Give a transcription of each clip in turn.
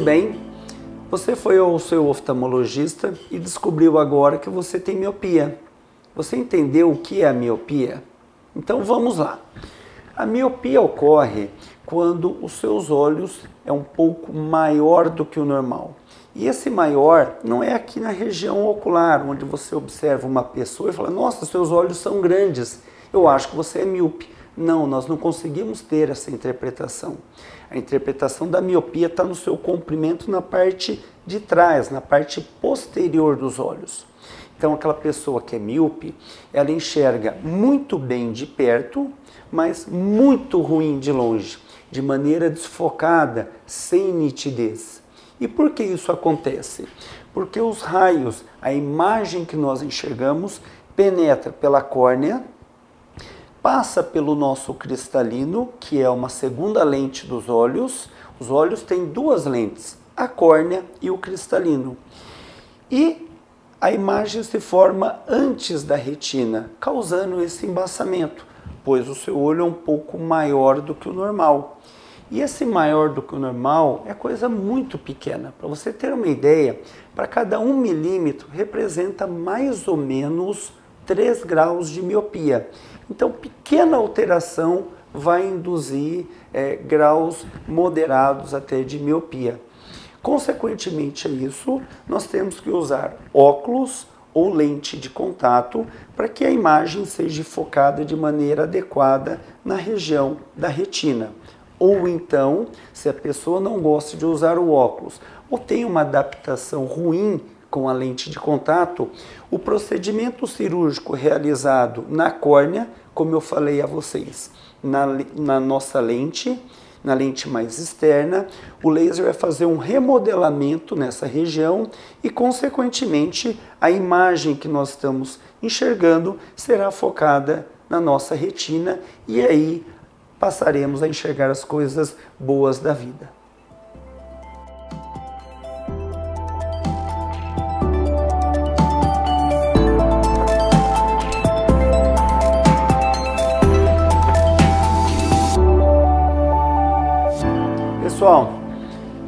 tudo bem? Você foi ao seu oftalmologista e descobriu agora que você tem miopia. Você entendeu o que é a miopia? Então vamos lá. A miopia ocorre quando os seus olhos é um pouco maior do que o normal. E esse maior não é aqui na região ocular, onde você observa uma pessoa e fala: "Nossa, seus olhos são grandes. Eu acho que você é míope". Não, nós não conseguimos ter essa interpretação. A interpretação da miopia está no seu comprimento na parte de trás, na parte posterior dos olhos. Então, aquela pessoa que é míope, ela enxerga muito bem de perto, mas muito ruim de longe, de maneira desfocada, sem nitidez. E por que isso acontece? Porque os raios, a imagem que nós enxergamos, penetra pela córnea, passa pelo nosso cristalino, que é uma segunda lente dos olhos. Os olhos têm duas lentes, a córnea e o cristalino. E a imagem se forma antes da retina, causando esse embaçamento, pois o seu olho é um pouco maior do que o normal. E esse maior do que o normal é coisa muito pequena. Para você ter uma ideia, para cada um milímetro representa mais ou menos 3 graus de miopia. Então, pequena alteração vai induzir é, graus moderados até de miopia. Consequentemente a isso, nós temos que usar óculos ou lente de contato para que a imagem seja focada de maneira adequada na região da retina. Ou então, se a pessoa não gosta de usar o óculos ou tem uma adaptação ruim com a lente de contato, o procedimento cirúrgico realizado na córnea, como eu falei a vocês, na, na nossa lente, na lente mais externa, o laser vai fazer um remodelamento nessa região e, consequentemente, a imagem que nós estamos enxergando será focada na nossa retina e aí passaremos a enxergar as coisas boas da vida. Pessoal,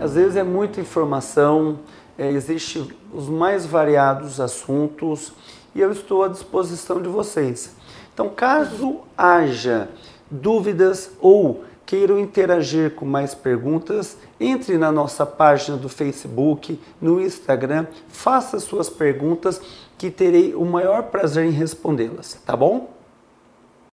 às vezes é muita informação, é, existe os mais variados assuntos e eu estou à disposição de vocês. Então, caso haja dúvidas ou queiram interagir com mais perguntas, entre na nossa página do Facebook, no Instagram, faça suas perguntas que terei o maior prazer em respondê-las, tá bom?